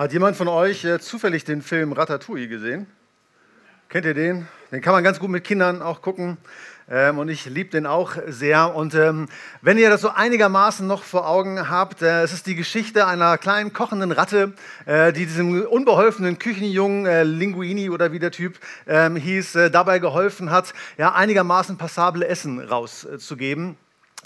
Hat jemand von euch äh, zufällig den Film Ratatouille gesehen? Kennt ihr den? Den kann man ganz gut mit Kindern auch gucken. Ähm, und ich liebe den auch sehr. Und ähm, wenn ihr das so einigermaßen noch vor Augen habt, äh, es ist die Geschichte einer kleinen kochenden Ratte, äh, die diesem unbeholfenen Küchenjungen äh, Linguini oder wie der Typ ähm, hieß, äh, dabei geholfen hat, ja, einigermaßen passable Essen rauszugeben.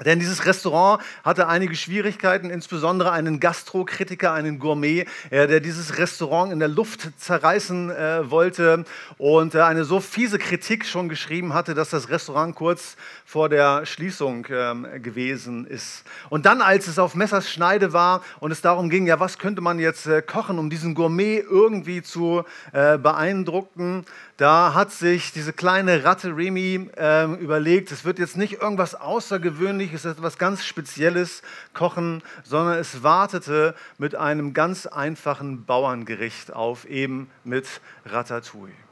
Denn dieses Restaurant hatte einige Schwierigkeiten, insbesondere einen Gastrokritiker, einen Gourmet, äh, der dieses Restaurant in der Luft zerreißen äh, wollte und äh, eine so fiese Kritik schon geschrieben hatte, dass das Restaurant kurz vor der Schließung ähm, gewesen ist. Und dann, als es auf Messers Schneide war und es darum ging, ja, was könnte man jetzt kochen, um diesen Gourmet irgendwie zu beeindrucken, da hat sich diese kleine Ratte Remy äh, überlegt, es wird jetzt nicht irgendwas Außergewöhnliches, etwas ganz Spezielles kochen, sondern es wartete mit einem ganz einfachen Bauerngericht auf, eben mit Ratatouille.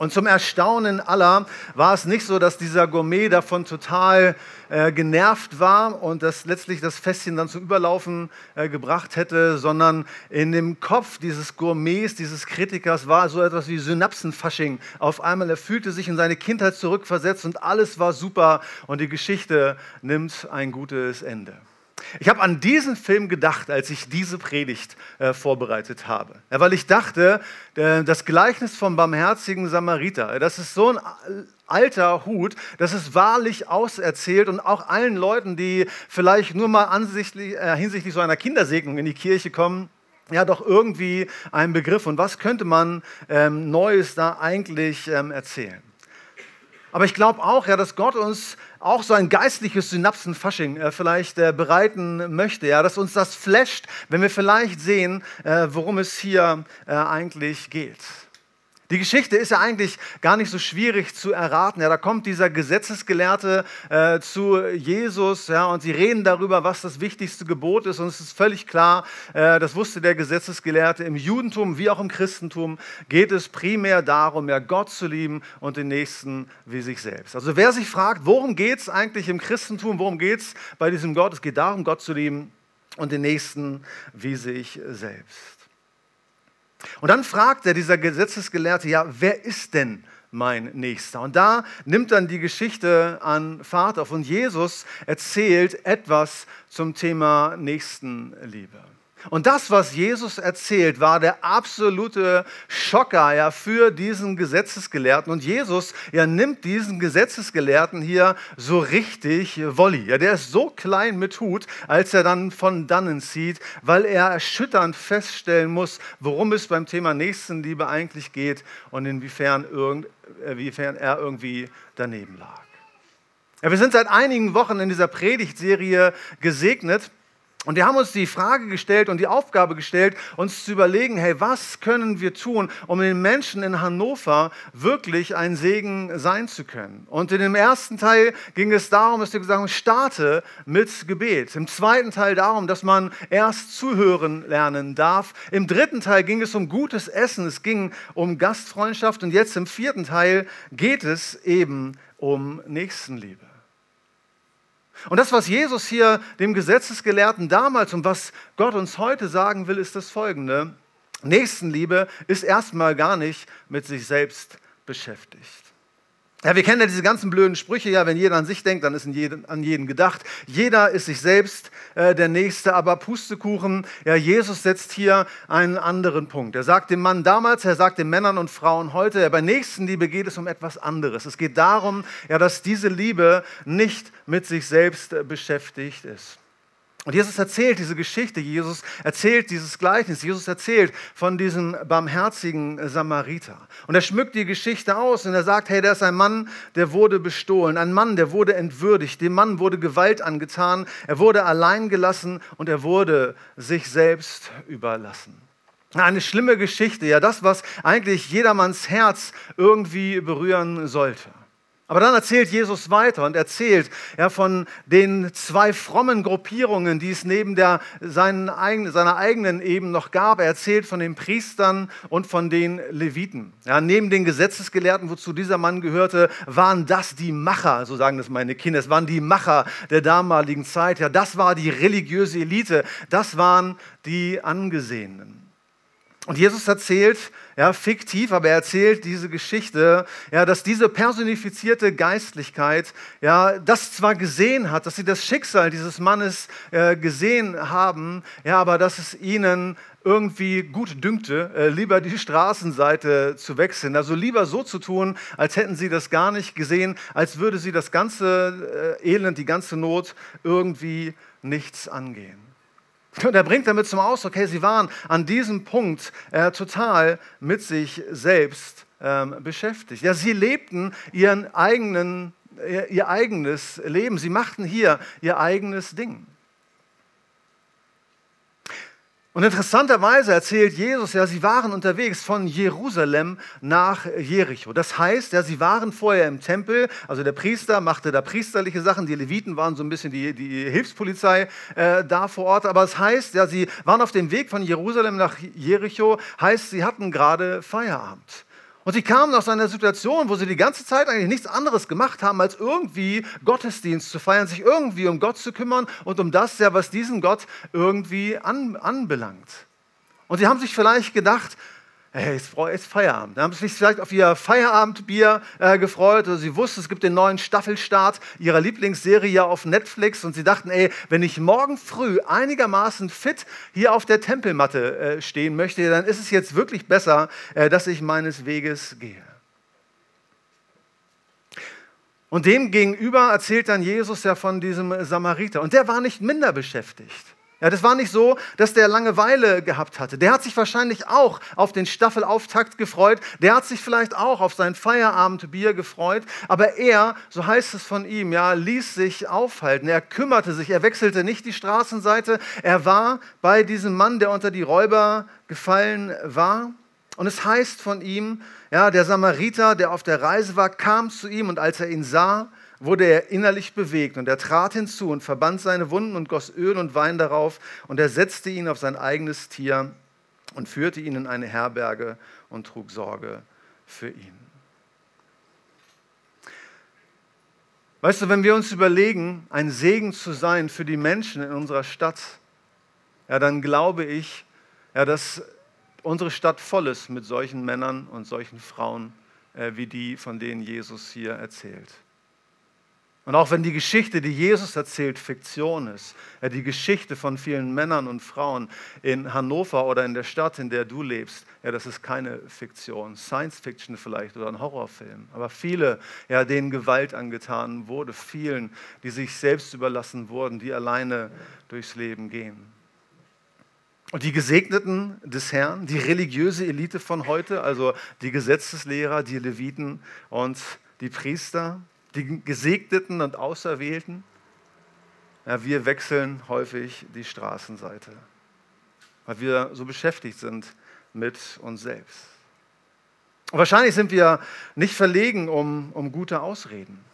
Und zum Erstaunen aller war es nicht so, dass dieser Gourmet davon total äh, genervt war und dass letztlich das Fässchen dann zum Überlaufen äh, gebracht hätte, sondern in dem Kopf dieses Gourmets, dieses Kritikers war so etwas wie Synapsenfasching. Auf einmal er fühlte sich in seine Kindheit zurückversetzt und alles war super und die Geschichte nimmt ein gutes Ende. Ich habe an diesen Film gedacht, als ich diese Predigt äh, vorbereitet habe. Ja, weil ich dachte, äh, das Gleichnis vom barmherzigen Samariter, das ist so ein alter Hut, das ist wahrlich auserzählt und auch allen Leuten, die vielleicht nur mal äh, hinsichtlich so einer Kindersegnung in die Kirche kommen, ja doch irgendwie ein Begriff. Und was könnte man ähm, Neues da eigentlich ähm, erzählen? Aber ich glaube auch, ja, dass Gott uns auch so ein geistliches Synapsenfasching äh, vielleicht äh, bereiten möchte, ja, dass uns das flasht, wenn wir vielleicht sehen, äh, worum es hier äh, eigentlich geht. Die Geschichte ist ja eigentlich gar nicht so schwierig zu erraten. Ja, da kommt dieser Gesetzesgelehrte äh, zu Jesus ja, und sie reden darüber, was das wichtigste Gebot ist. Und es ist völlig klar, äh, das wusste der Gesetzesgelehrte, im Judentum wie auch im Christentum geht es primär darum, ja, Gott zu lieben und den Nächsten wie sich selbst. Also wer sich fragt, worum geht es eigentlich im Christentum, worum geht es bei diesem Gott? Es geht darum, Gott zu lieben und den Nächsten wie sich selbst. Und dann fragt er, dieser Gesetzesgelehrte, ja, wer ist denn mein Nächster? Und da nimmt dann die Geschichte an Fahrt auf und Jesus erzählt etwas zum Thema Nächstenliebe. Und das, was Jesus erzählt, war der absolute Schocker ja, für diesen Gesetzesgelehrten. Und Jesus ja, nimmt diesen Gesetzesgelehrten hier so richtig Wolli. Ja, der ist so klein mit Hut, als er dann von dannen zieht, weil er erschütternd feststellen muss, worum es beim Thema Nächstenliebe eigentlich geht und inwiefern, irgend, inwiefern er irgendwie daneben lag. Ja, wir sind seit einigen Wochen in dieser Predigtserie gesegnet und wir haben uns die Frage gestellt und die Aufgabe gestellt, uns zu überlegen, hey, was können wir tun, um den Menschen in Hannover wirklich ein Segen sein zu können? Und in dem ersten Teil ging es darum, dass wir gesagt haben, starte mit Gebet. Im zweiten Teil darum, dass man erst zuhören lernen darf. Im dritten Teil ging es um gutes Essen, es ging um Gastfreundschaft und jetzt im vierten Teil geht es eben um Nächstenliebe. Und das, was Jesus hier dem Gesetzesgelehrten damals und was Gott uns heute sagen will, ist das folgende. Nächstenliebe ist erstmal gar nicht mit sich selbst beschäftigt. Ja, wir kennen ja diese ganzen blöden Sprüche, ja, wenn jeder an sich denkt, dann ist an jeden gedacht. Jeder ist sich selbst äh, der Nächste, aber Pustekuchen, ja, Jesus setzt hier einen anderen Punkt. Er sagt dem Mann damals, er sagt den Männern und Frauen heute, ja, bei Nächstenliebe geht es um etwas anderes. Es geht darum, ja, dass diese Liebe nicht mit sich selbst beschäftigt ist. Und Jesus erzählt diese Geschichte, Jesus erzählt dieses Gleichnis, Jesus erzählt von diesem barmherzigen Samariter. Und er schmückt die Geschichte aus und er sagt, hey, da ist ein Mann, der wurde bestohlen, ein Mann, der wurde entwürdigt, dem Mann wurde Gewalt angetan, er wurde allein gelassen und er wurde sich selbst überlassen. Eine schlimme Geschichte, ja, das, was eigentlich jedermanns Herz irgendwie berühren sollte. Aber dann erzählt Jesus weiter und erzählt ja, von den zwei frommen Gruppierungen, die es neben der, seinen, seiner eigenen eben noch gab. Er erzählt von den Priestern und von den Leviten. Ja, neben den Gesetzesgelehrten, wozu dieser Mann gehörte, waren das die Macher, so sagen das meine Kinder. Es waren die Macher der damaligen Zeit. Ja, das war die religiöse Elite. Das waren die Angesehenen. Und Jesus erzählt, ja, fiktiv, aber er erzählt diese Geschichte, ja, dass diese personifizierte Geistlichkeit, ja, das zwar gesehen hat, dass sie das Schicksal dieses Mannes äh, gesehen haben, ja, aber dass es ihnen irgendwie gut dünkte, äh, lieber die Straßenseite zu wechseln. Also lieber so zu tun, als hätten sie das gar nicht gesehen, als würde sie das ganze äh, Elend, die ganze Not irgendwie nichts angehen. Und er bringt damit zum Ausdruck, hey, sie waren an diesem Punkt äh, total mit sich selbst ähm, beschäftigt. Ja, sie lebten ihren eigenen, ihr, ihr eigenes Leben. Sie machten hier ihr eigenes Ding. Und interessanterweise erzählt Jesus ja, sie waren unterwegs von Jerusalem nach Jericho. Das heißt, ja, sie waren vorher im Tempel, also der Priester machte da priesterliche Sachen, die Leviten waren so ein bisschen die, die Hilfspolizei äh, da vor Ort. Aber es das heißt, ja, sie waren auf dem Weg von Jerusalem nach Jericho, heißt, sie hatten gerade Feierabend. Und sie kamen aus einer Situation, wo sie die ganze Zeit eigentlich nichts anderes gemacht haben, als irgendwie Gottesdienst zu feiern, sich irgendwie um Gott zu kümmern und um das, ja, was diesen Gott irgendwie an, anbelangt. Und sie haben sich vielleicht gedacht, hey, es ist Feierabend. Da haben sie sich vielleicht auf ihr Feierabendbier äh, gefreut. Oder sie wussten, es gibt den neuen Staffelstart ihrer Lieblingsserie auf Netflix. Und sie dachten, ey, wenn ich morgen früh einigermaßen fit hier auf der Tempelmatte äh, stehen möchte, dann ist es jetzt wirklich besser, äh, dass ich meines Weges gehe. Und dem gegenüber erzählt dann Jesus ja von diesem Samariter. Und der war nicht minder beschäftigt. Ja, das war nicht so, dass der Langeweile gehabt hatte. Der hat sich wahrscheinlich auch auf den Staffelauftakt gefreut. Der hat sich vielleicht auch auf sein Feierabendbier gefreut. Aber er, so heißt es von ihm, ja, ließ sich aufhalten. Er kümmerte sich. Er wechselte nicht die Straßenseite. Er war bei diesem Mann, der unter die Räuber gefallen war. Und es heißt von ihm, ja, der Samariter, der auf der Reise war, kam zu ihm und als er ihn sah, wurde er innerlich bewegt und er trat hinzu und verband seine Wunden und goss Öl und Wein darauf und er setzte ihn auf sein eigenes Tier und führte ihn in eine Herberge und trug Sorge für ihn. Weißt du, wenn wir uns überlegen, ein Segen zu sein für die Menschen in unserer Stadt, ja, dann glaube ich, ja, dass unsere Stadt voll ist mit solchen Männern und solchen Frauen, äh, wie die, von denen Jesus hier erzählt. Und auch wenn die Geschichte, die Jesus erzählt, Fiktion ist, die Geschichte von vielen Männern und Frauen in Hannover oder in der Stadt, in der du lebst, ja, das ist keine Fiktion, Science Fiction vielleicht oder ein Horrorfilm. Aber viele, ja, denen Gewalt angetan wurde, vielen, die sich selbst überlassen wurden, die alleine durchs Leben gehen. Und die Gesegneten des Herrn, die religiöse Elite von heute, also die Gesetzeslehrer, die Leviten und die Priester, die Gesegneten und Auserwählten, ja, wir wechseln häufig die Straßenseite, weil wir so beschäftigt sind mit uns selbst. Und wahrscheinlich sind wir nicht verlegen um, um gute Ausreden.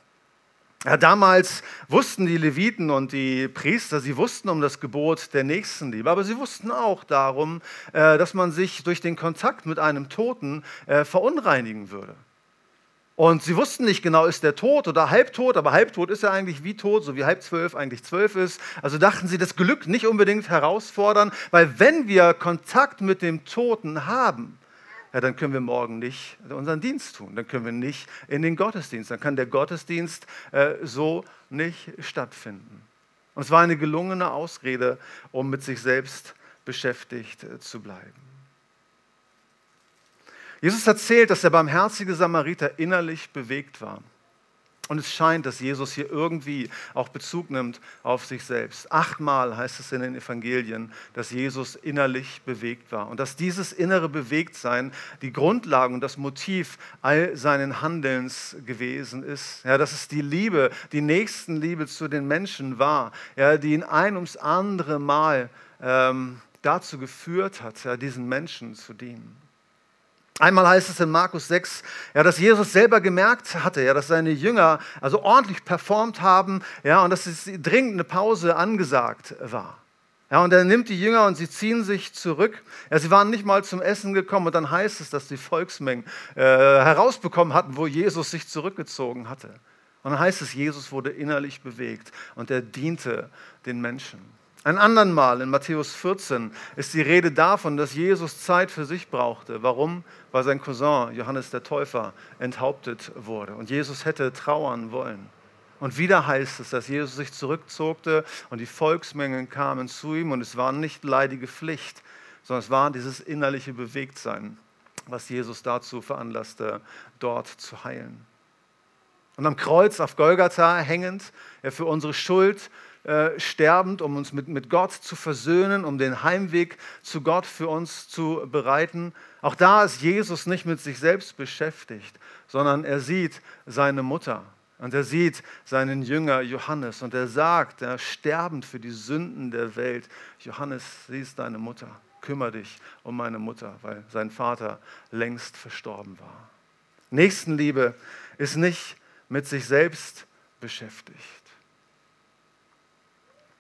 Ja, damals wussten die Leviten und die Priester, sie wussten um das Gebot der Nächstenliebe, aber sie wussten auch darum, äh, dass man sich durch den Kontakt mit einem Toten äh, verunreinigen würde. Und sie wussten nicht genau, ist der tot oder halbtot, aber halbtot ist er eigentlich wie tot, so wie halb zwölf eigentlich zwölf ist. Also dachten sie, das Glück nicht unbedingt herausfordern, weil wenn wir Kontakt mit dem Toten haben, ja, dann können wir morgen nicht unseren Dienst tun, dann können wir nicht in den Gottesdienst, dann kann der Gottesdienst äh, so nicht stattfinden. Und es war eine gelungene Ausrede, um mit sich selbst beschäftigt äh, zu bleiben. Jesus erzählt, dass der barmherzige Samariter innerlich bewegt war. Und es scheint, dass Jesus hier irgendwie auch Bezug nimmt auf sich selbst. Achtmal heißt es in den Evangelien, dass Jesus innerlich bewegt war und dass dieses innere Bewegtsein die Grundlage und das Motiv all seinen Handelns gewesen ist. Ja, dass es die Liebe, die Nächstenliebe zu den Menschen war, ja, die ihn ein ums andere Mal ähm, dazu geführt hat, ja, diesen Menschen zu dienen. Einmal heißt es in Markus 6, ja, dass Jesus selber gemerkt hatte, ja, dass seine Jünger also ordentlich performt haben ja, und dass es dringend eine Pause angesagt war. Ja, und er nimmt die Jünger und sie ziehen sich zurück. Ja, sie waren nicht mal zum Essen gekommen und dann heißt es, dass die Volksmengen äh, herausbekommen hatten, wo Jesus sich zurückgezogen hatte. Und dann heißt es, Jesus wurde innerlich bewegt und er diente den Menschen. Ein andern Mal in Matthäus 14 ist die Rede davon, dass Jesus Zeit für sich brauchte. Warum? Weil sein Cousin Johannes der Täufer enthauptet wurde und Jesus hätte trauern wollen. Und wieder heißt es, dass Jesus sich zurückzogte und die Volksmengen kamen zu ihm und es war nicht leidige Pflicht, sondern es war dieses innerliche Bewegtsein, was Jesus dazu veranlasste, dort zu heilen. Und am Kreuz auf Golgatha hängend, ja, für unsere Schuld äh, sterbend, um uns mit, mit Gott zu versöhnen, um den Heimweg zu Gott für uns zu bereiten. Auch da ist Jesus nicht mit sich selbst beschäftigt, sondern er sieht seine Mutter und er sieht seinen Jünger Johannes und er sagt, er sterbend für die Sünden der Welt, Johannes, sie ist deine Mutter, kümmere dich um meine Mutter, weil sein Vater längst verstorben war. Nächstenliebe ist nicht mit sich selbst beschäftigt.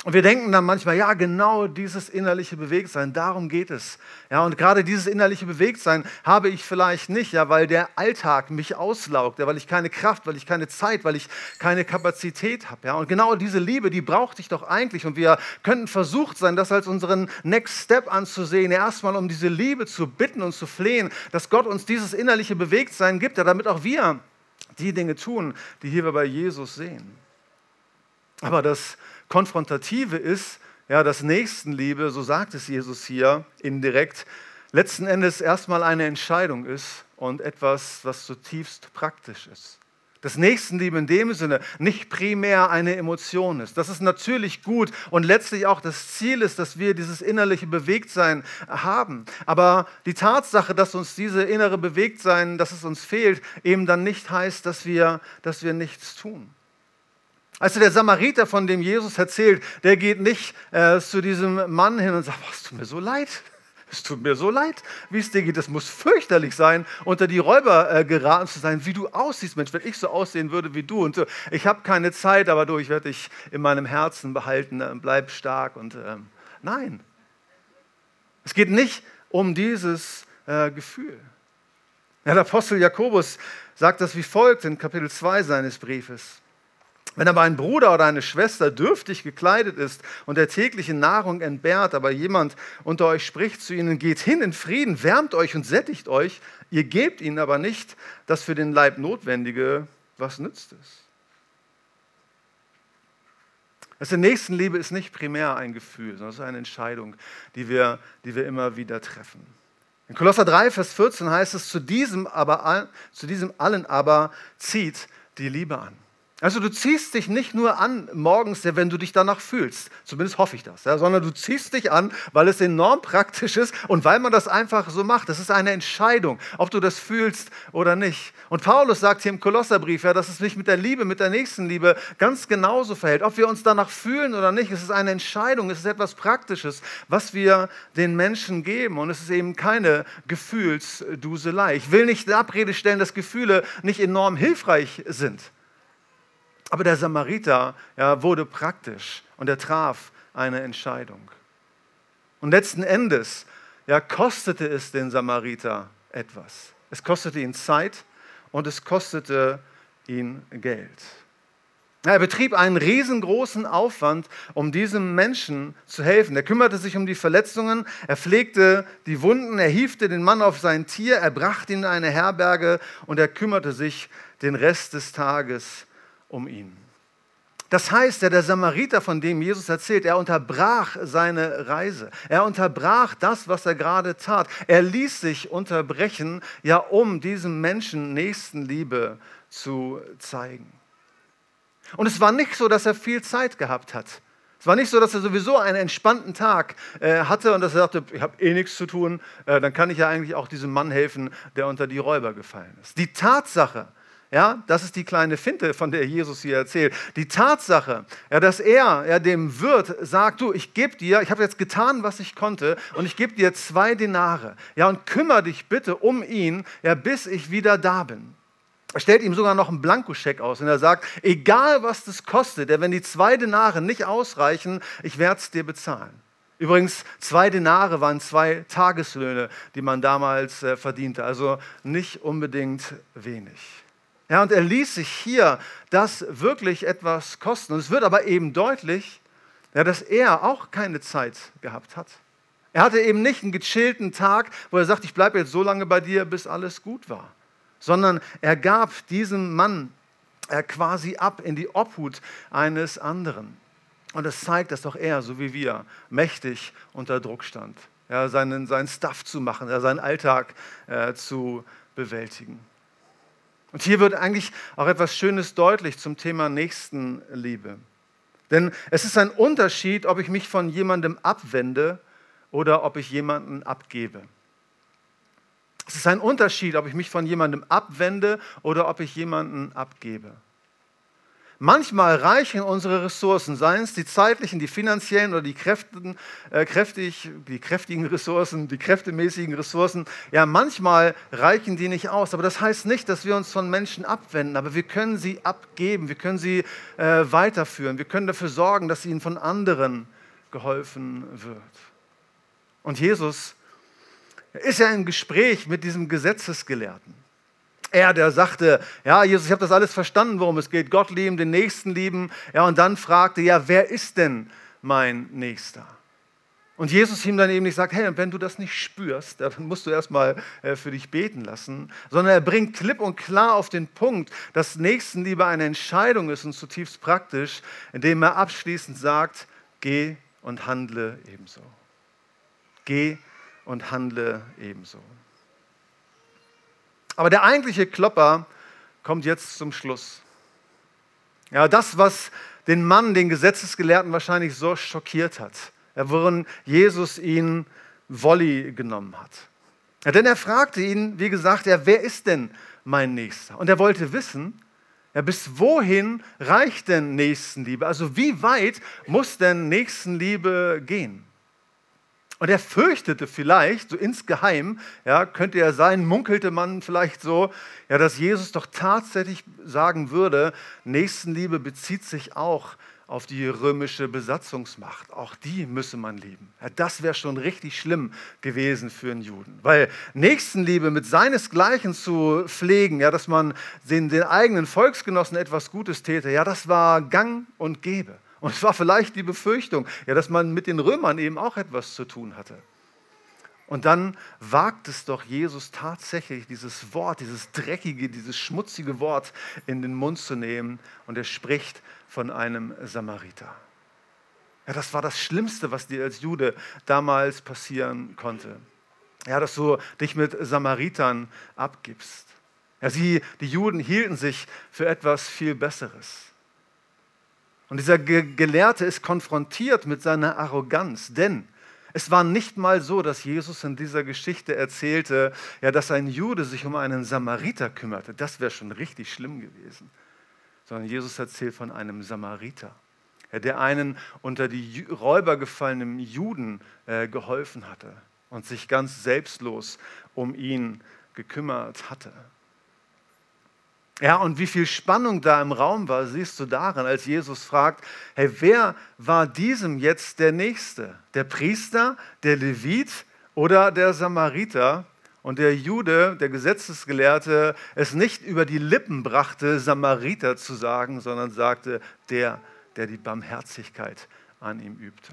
Und wir denken dann manchmal, ja, genau dieses innerliche Bewegtsein, darum geht es. Ja, und gerade dieses innerliche Bewegtsein habe ich vielleicht nicht, ja, weil der Alltag mich auslaugt, ja, weil ich keine Kraft, weil ich keine Zeit, weil ich keine Kapazität habe. Ja. Und genau diese Liebe, die braucht ich doch eigentlich. Und wir könnten versucht sein, das als unseren Next Step anzusehen, erstmal um diese Liebe zu bitten und zu flehen, dass Gott uns dieses innerliche Bewegtsein gibt, ja, damit auch wir die Dinge tun, die hier wir bei Jesus sehen. Aber das Konfrontative ist, ja, dass Nächstenliebe, so sagt es Jesus hier indirekt, letzten Endes erstmal eine Entscheidung ist und etwas, was zutiefst praktisch ist. Dass Nächstenliebe in dem Sinne nicht primär eine Emotion ist. Dass es natürlich gut und letztlich auch das Ziel ist, dass wir dieses innerliche Bewegtsein haben. Aber die Tatsache, dass uns diese innere Bewegtsein, dass es uns fehlt, eben dann nicht heißt, dass wir, dass wir nichts tun. Also der Samariter, von dem Jesus erzählt, der geht nicht äh, zu diesem Mann hin und sagt, was tut mir so leid. Es tut mir so leid, wie es dir geht. Es muss fürchterlich sein, unter die Räuber äh, geraten zu sein, wie du aussiehst. Mensch, wenn ich so aussehen würde wie du. Und äh, ich habe keine Zeit, aber du, ich werde dich in meinem Herzen behalten. Äh, bleib stark. Und ähm, nein, es geht nicht um dieses äh, Gefühl. Ja, der Apostel Jakobus sagt das wie folgt in Kapitel 2 seines Briefes. Wenn aber ein Bruder oder eine Schwester dürftig gekleidet ist und der täglichen Nahrung entbehrt, aber jemand unter euch spricht zu ihnen, geht hin in Frieden, wärmt euch und sättigt euch, ihr gebt ihnen aber nicht das für den Leib Notwendige, was nützt es? Also Nächstenliebe ist nicht primär ein Gefühl, sondern es ist eine Entscheidung, die wir, die wir immer wieder treffen. In Kolosser 3, Vers 14 heißt es, zu diesem, aber, zu diesem allen aber zieht die Liebe an. Also du ziehst dich nicht nur an morgens, wenn du dich danach fühlst, zumindest hoffe ich das, ja, sondern du ziehst dich an, weil es enorm praktisch ist und weil man das einfach so macht. Das ist eine Entscheidung, ob du das fühlst oder nicht. Und Paulus sagt hier im Kolosserbrief, ja, dass es sich mit der Liebe, mit der Nächstenliebe ganz genauso verhält. Ob wir uns danach fühlen oder nicht, es ist eine Entscheidung, es ist etwas Praktisches, was wir den Menschen geben. Und es ist eben keine Gefühlsduselei. Ich will nicht in Abrede stellen, dass Gefühle nicht enorm hilfreich sind. Aber der Samariter ja, wurde praktisch und er traf eine Entscheidung. Und letzten Endes ja, kostete es den Samariter etwas. Es kostete ihn Zeit und es kostete ihn Geld. Er betrieb einen riesengroßen Aufwand, um diesem Menschen zu helfen. Er kümmerte sich um die Verletzungen, er pflegte die Wunden, er hiefte den Mann auf sein Tier, er brachte ihn in eine Herberge und er kümmerte sich den Rest des Tages um ihn. Das heißt, der, Samariter, von dem Jesus erzählt, er unterbrach seine Reise. Er unterbrach das, was er gerade tat. Er ließ sich unterbrechen, ja, um diesem Menschen Nächstenliebe zu zeigen. Und es war nicht so, dass er viel Zeit gehabt hat. Es war nicht so, dass er sowieso einen entspannten Tag äh, hatte und dass er sagte, ich habe eh nichts zu tun, äh, dann kann ich ja eigentlich auch diesem Mann helfen, der unter die Räuber gefallen ist. Die Tatsache, ja, das ist die kleine Finte, von der Jesus hier erzählt. Die Tatsache, ja, dass er ja, dem Wirt sagt, du, ich gebe dir, ich habe jetzt getan, was ich konnte und ich gebe dir zwei Denare. Ja, und kümmere dich bitte um ihn, ja, bis ich wieder da bin. Er stellt ihm sogar noch einen Blankoscheck aus und er sagt, egal was das kostet, wenn die zwei Denare nicht ausreichen, ich werde es dir bezahlen. Übrigens, zwei Denare waren zwei Tageslöhne, die man damals äh, verdiente, also nicht unbedingt wenig. Ja, und er ließ sich hier das wirklich etwas kosten. Und es wird aber eben deutlich, ja, dass er auch keine Zeit gehabt hat. Er hatte eben nicht einen gechillten Tag, wo er sagt, ich bleibe jetzt so lange bei dir, bis alles gut war. Sondern er gab diesem Mann äh, quasi ab in die Obhut eines anderen. Und das zeigt, dass auch er, so wie wir, mächtig unter Druck stand, ja, seinen, seinen Stuff zu machen, ja, seinen Alltag äh, zu bewältigen. Und hier wird eigentlich auch etwas Schönes deutlich zum Thema Nächstenliebe. Denn es ist ein Unterschied, ob ich mich von jemandem abwende oder ob ich jemanden abgebe. Es ist ein Unterschied, ob ich mich von jemandem abwende oder ob ich jemanden abgebe. Manchmal reichen unsere Ressourcen, seien es die zeitlichen, die finanziellen oder die, kräftigen, äh, kräftig, die kräftigen Ressourcen, die kräftemäßigen Ressourcen. Ja, manchmal reichen die nicht aus. Aber das heißt nicht, dass wir uns von Menschen abwenden. Aber wir können sie abgeben, wir können sie äh, weiterführen. Wir können dafür sorgen, dass ihnen von anderen geholfen wird. Und Jesus ist ja im Gespräch mit diesem Gesetzesgelehrten. Er, der sagte, ja, Jesus, ich habe das alles verstanden, worum es geht. Gott lieben, den Nächsten lieben. Ja, und dann fragte, ja, wer ist denn mein Nächster? Und Jesus ihm dann eben nicht sagt, hey, wenn du das nicht spürst, dann musst du erstmal äh, für dich beten lassen, sondern er bringt klipp und klar auf den Punkt, dass Nächstenliebe eine Entscheidung ist und zutiefst praktisch, indem er abschließend sagt, geh und handle ebenso. Geh und handle ebenso. Aber der eigentliche Klopper kommt jetzt zum Schluss. Ja, das, was den Mann, den Gesetzesgelehrten wahrscheinlich so schockiert hat, worin Jesus ihn Wolli genommen hat. Ja, denn er fragte ihn, wie gesagt, ja, wer ist denn mein Nächster? Und er wollte wissen, ja, bis wohin reicht denn Nächstenliebe? Also wie weit muss denn Nächstenliebe gehen? Und er fürchtete vielleicht, so insgeheim, ja, könnte er sein, munkelte man vielleicht so, ja, dass Jesus doch tatsächlich sagen würde, Nächstenliebe bezieht sich auch auf die römische Besatzungsmacht. Auch die müsse man lieben. Ja, das wäre schon richtig schlimm gewesen für einen Juden. Weil Nächstenliebe mit seinesgleichen zu pflegen, ja, dass man den, den eigenen Volksgenossen etwas Gutes täte, ja, das war gang und gäbe. Und es war vielleicht die Befürchtung, ja, dass man mit den Römern eben auch etwas zu tun hatte. Und dann wagt es doch Jesus tatsächlich, dieses Wort, dieses dreckige, dieses schmutzige Wort in den Mund zu nehmen. Und er spricht von einem Samariter. Ja, das war das Schlimmste, was dir als Jude damals passieren konnte. Ja, dass du dich mit Samaritern abgibst. Ja, sie, die Juden hielten sich für etwas viel Besseres. Und dieser Gelehrte ist konfrontiert mit seiner Arroganz, denn es war nicht mal so, dass Jesus in dieser Geschichte erzählte, ja, dass ein Jude sich um einen Samariter kümmerte. Das wäre schon richtig schlimm gewesen. Sondern Jesus erzählt von einem Samariter, ja, der einen unter die Räuber gefallenen Juden äh, geholfen hatte und sich ganz selbstlos um ihn gekümmert hatte. Ja, und wie viel Spannung da im Raum war, siehst du daran, als Jesus fragt, hey, wer war diesem jetzt der Nächste? Der Priester, der Levit oder der Samariter? Und der Jude, der Gesetzesgelehrte, es nicht über die Lippen brachte, Samariter zu sagen, sondern sagte, der, der die Barmherzigkeit an ihm übte.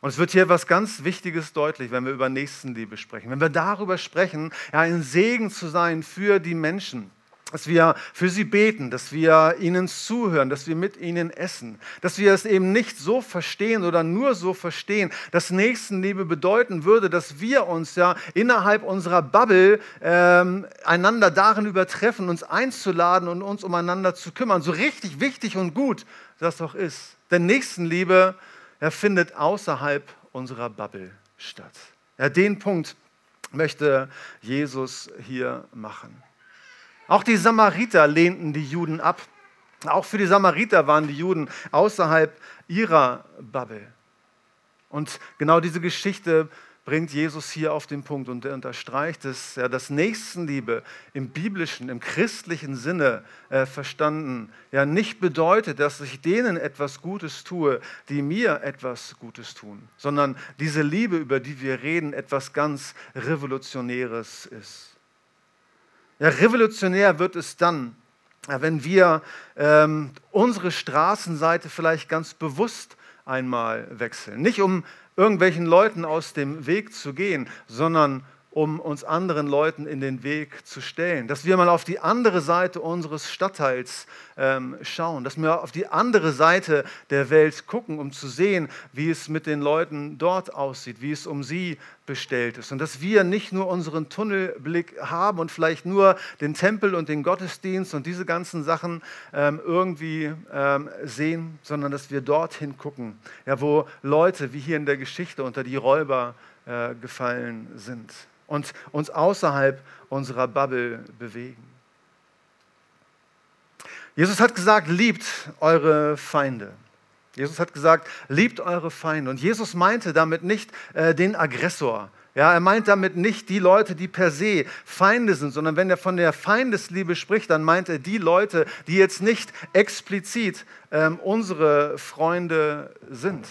Und es wird hier etwas ganz Wichtiges deutlich, wenn wir über Nächstenliebe sprechen. Wenn wir darüber sprechen, ja, ein Segen zu sein für die Menschen, dass wir für sie beten, dass wir ihnen zuhören, dass wir mit ihnen essen, dass wir es eben nicht so verstehen oder nur so verstehen, dass Nächstenliebe bedeuten würde, dass wir uns ja innerhalb unserer Bubble ähm, einander darin übertreffen, uns einzuladen und uns umeinander zu kümmern. So richtig wichtig und gut das auch ist. Denn Nächstenliebe ja, findet außerhalb unserer Bubble statt. Ja, den Punkt möchte Jesus hier machen. Auch die Samariter lehnten die Juden ab. Auch für die Samariter waren die Juden außerhalb ihrer Bubble. Und genau diese Geschichte bringt Jesus hier auf den Punkt und er unterstreicht es, ja, dass Nächstenliebe im biblischen, im christlichen Sinne äh, verstanden ja nicht bedeutet, dass ich denen etwas Gutes tue, die mir etwas Gutes tun, sondern diese Liebe, über die wir reden, etwas ganz Revolutionäres ist. Ja, revolutionär wird es dann, wenn wir ähm, unsere Straßenseite vielleicht ganz bewusst einmal wechseln. Nicht um irgendwelchen Leuten aus dem Weg zu gehen, sondern um uns anderen Leuten in den Weg zu stellen. Dass wir mal auf die andere Seite unseres Stadtteils ähm, schauen, dass wir auf die andere Seite der Welt gucken, um zu sehen, wie es mit den Leuten dort aussieht, wie es um sie bestellt ist. Und dass wir nicht nur unseren Tunnelblick haben und vielleicht nur den Tempel und den Gottesdienst und diese ganzen Sachen ähm, irgendwie ähm, sehen, sondern dass wir dorthin gucken, ja, wo Leute wie hier in der Geschichte unter die Räuber äh, gefallen sind und uns außerhalb unserer Bubble bewegen. Jesus hat gesagt, liebt eure Feinde. Jesus hat gesagt, liebt eure Feinde. Und Jesus meinte damit nicht äh, den Aggressor. Ja, er meint damit nicht die Leute, die per se Feinde sind, sondern wenn er von der Feindesliebe spricht, dann meint er die Leute, die jetzt nicht explizit ähm, unsere Freunde sind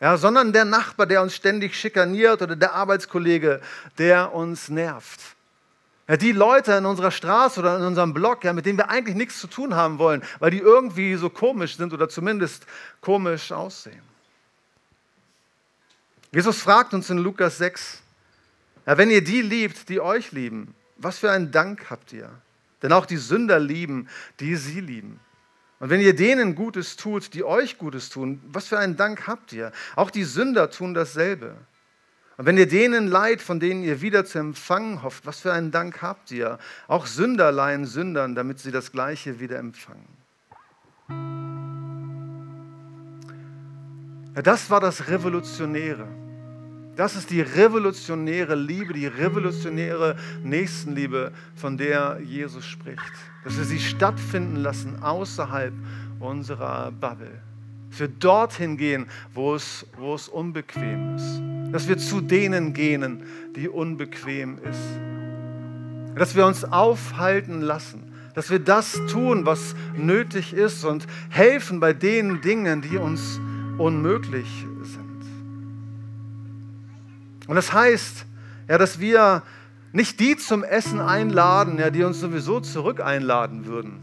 ja, sondern der Nachbar, der uns ständig schikaniert oder der Arbeitskollege, der uns nervt. Ja, die Leute in unserer Straße oder in unserem Block, ja, mit denen wir eigentlich nichts zu tun haben wollen, weil die irgendwie so komisch sind oder zumindest komisch aussehen. Jesus fragt uns in Lukas 6, ja, wenn ihr die liebt, die euch lieben, was für einen Dank habt ihr? Denn auch die Sünder lieben, die sie lieben. Und wenn ihr denen Gutes tut, die euch Gutes tun, was für einen Dank habt ihr? Auch die Sünder tun dasselbe. Und wenn ihr denen leid, von denen ihr wieder zu empfangen hofft, was für einen Dank habt ihr? Auch Sünder leihen Sündern, damit sie das Gleiche wieder empfangen. Ja, das war das Revolutionäre. Das ist die revolutionäre Liebe, die revolutionäre Nächstenliebe, von der Jesus spricht. Dass wir sie stattfinden lassen außerhalb unserer Bubble. Dass wir dorthin gehen, wo es, wo es unbequem ist. Dass wir zu denen gehen, die unbequem ist. Dass wir uns aufhalten lassen. Dass wir das tun, was nötig ist und helfen bei den Dingen, die uns unmöglich sind. Und das heißt, ja, dass wir nicht die zum Essen einladen, ja, die uns sowieso zurück einladen würden,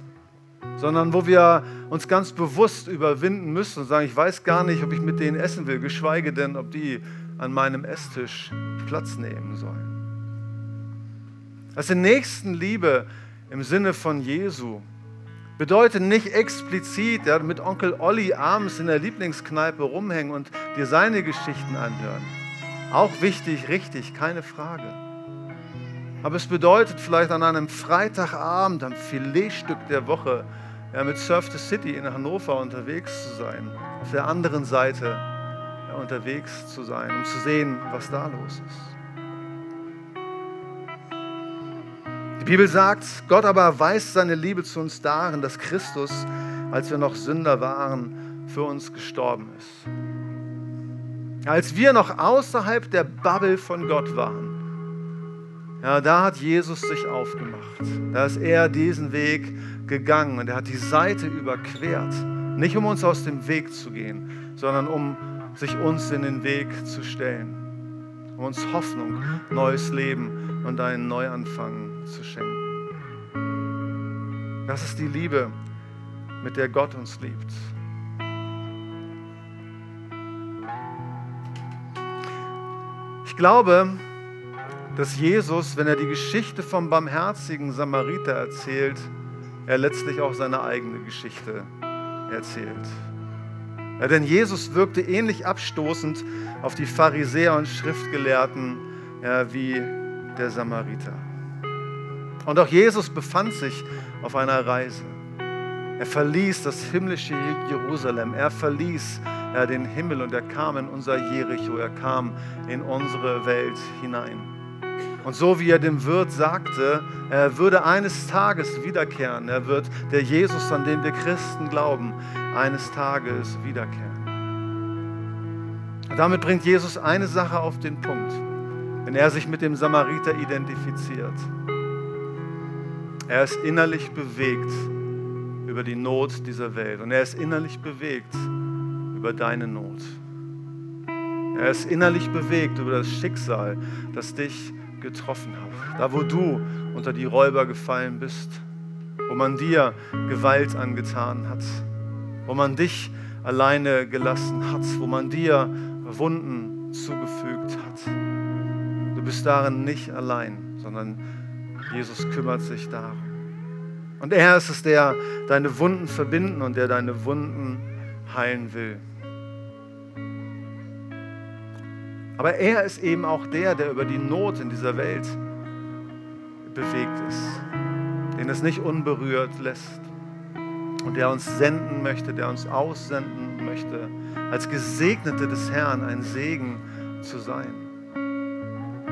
sondern wo wir uns ganz bewusst überwinden müssen und sagen, ich weiß gar nicht, ob ich mit denen essen will, geschweige denn, ob die an meinem Esstisch Platz nehmen sollen. Das ist Nächstenliebe im Sinne von Jesu. Bedeutet nicht explizit ja, mit Onkel Olli abends in der Lieblingskneipe rumhängen und dir seine Geschichten anhören auch wichtig, richtig, keine Frage. Aber es bedeutet vielleicht an einem Freitagabend, am Filetstück der Woche, ja, mit Surf the City in Hannover unterwegs zu sein, auf der anderen Seite ja, unterwegs zu sein, um zu sehen, was da los ist. Die Bibel sagt, Gott aber erweist seine Liebe zu uns darin, dass Christus, als wir noch Sünder waren, für uns gestorben ist. Als wir noch außerhalb der Bubble von Gott waren, ja, da hat Jesus sich aufgemacht. Da ist er diesen Weg gegangen und er hat die Seite überquert. Nicht um uns aus dem Weg zu gehen, sondern um sich uns in den Weg zu stellen. Um uns Hoffnung, neues Leben und einen Neuanfang zu schenken. Das ist die Liebe, mit der Gott uns liebt. Ich glaube, dass Jesus, wenn er die Geschichte vom barmherzigen Samariter erzählt, er letztlich auch seine eigene Geschichte erzählt. Ja, denn Jesus wirkte ähnlich abstoßend auf die Pharisäer und Schriftgelehrten ja, wie der Samariter. Und auch Jesus befand sich auf einer Reise. Er verließ das himmlische Jerusalem. Er verließ ja, den Himmel und er kam in unser Jericho. Er kam in unsere Welt hinein. Und so wie er dem Wirt sagte, er würde eines Tages wiederkehren. Er wird der Jesus, an den wir Christen glauben, eines Tages wiederkehren. Damit bringt Jesus eine Sache auf den Punkt, wenn er sich mit dem Samariter identifiziert. Er ist innerlich bewegt über die Not dieser Welt und er ist innerlich bewegt über deine Not. Er ist innerlich bewegt über das Schicksal, das dich getroffen hat. Da, wo du unter die Räuber gefallen bist, wo man dir Gewalt angetan hat, wo man dich alleine gelassen hat, wo man dir Wunden zugefügt hat. Du bist darin nicht allein, sondern Jesus kümmert sich darum. Und er ist es, der deine Wunden verbinden und der deine Wunden heilen will. Aber er ist eben auch der, der über die Not in dieser Welt bewegt ist, den es nicht unberührt lässt und der uns senden möchte, der uns aussenden möchte, als Gesegnete des Herrn ein Segen zu sein,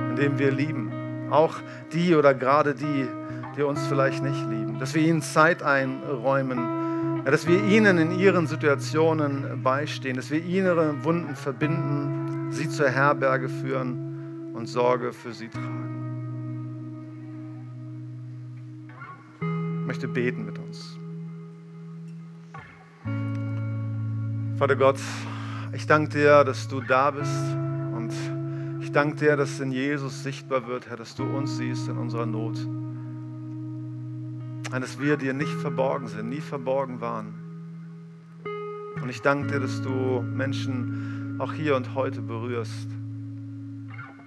indem wir lieben, auch die oder gerade die, die uns vielleicht nicht lieben, dass wir ihnen Zeit einräumen, dass wir ihnen in ihren Situationen beistehen, dass wir ihre Wunden verbinden, sie zur Herberge führen und Sorge für sie tragen. Ich möchte beten mit uns. Vater Gott, ich danke dir, dass du da bist und ich danke dir, dass in Jesus sichtbar wird, Herr, dass du uns siehst in unserer Not. Und dass wir dir nicht verborgen sind, nie verborgen waren. Und ich danke dir, dass du Menschen auch hier und heute berührst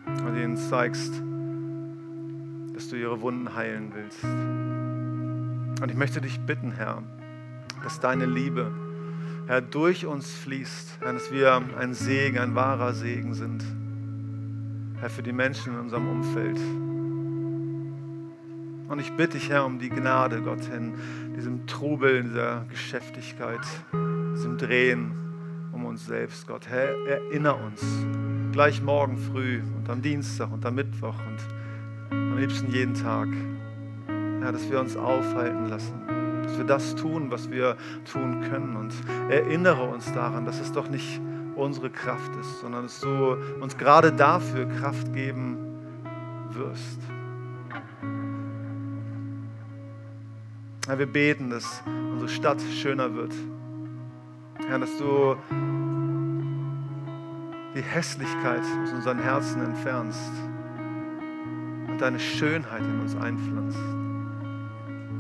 und ihnen zeigst, dass du ihre Wunden heilen willst. Und ich möchte dich bitten, Herr, dass deine Liebe, Herr, durch uns fließt, Herr, dass wir ein Segen, ein wahrer Segen sind, Herr, für die Menschen in unserem Umfeld. Und ich bitte dich, Herr, um die Gnade, Gott, in diesem Trubel, in dieser Geschäftigkeit, diesem Drehen um uns selbst, Gott. Herr, erinnere uns gleich morgen früh und am Dienstag und am Mittwoch und am liebsten jeden Tag, Herr, dass wir uns aufhalten lassen, dass wir das tun, was wir tun können und erinnere uns daran, dass es doch nicht unsere Kraft ist, sondern dass du uns gerade dafür Kraft geben wirst. Herr, wir beten, dass unsere Stadt schöner wird. Herr, dass du die Hässlichkeit aus unseren Herzen entfernst und deine Schönheit in uns einpflanzt.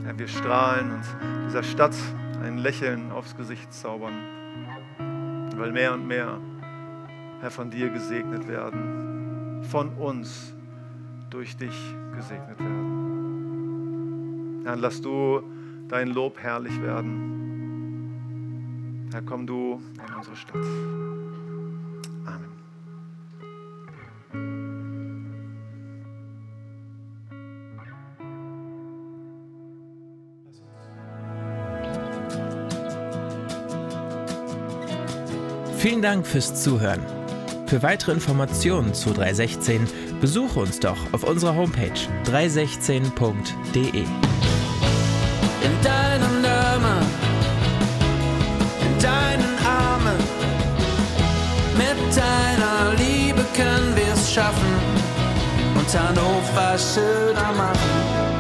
Herr, wir strahlen und dieser Stadt ein Lächeln aufs Gesicht zaubern, weil mehr und mehr, Herr, von dir gesegnet werden, von uns durch dich gesegnet werden. Herr, lass du dein Lob herrlich werden. Herr, komm du in unsere Stadt. Amen. Vielen Dank fürs Zuhören. Für weitere Informationen zu 316 besuche uns doch auf unserer Homepage 316.de. in deinem deiner Liebe können wir es schaffen und Hannover schöner machen.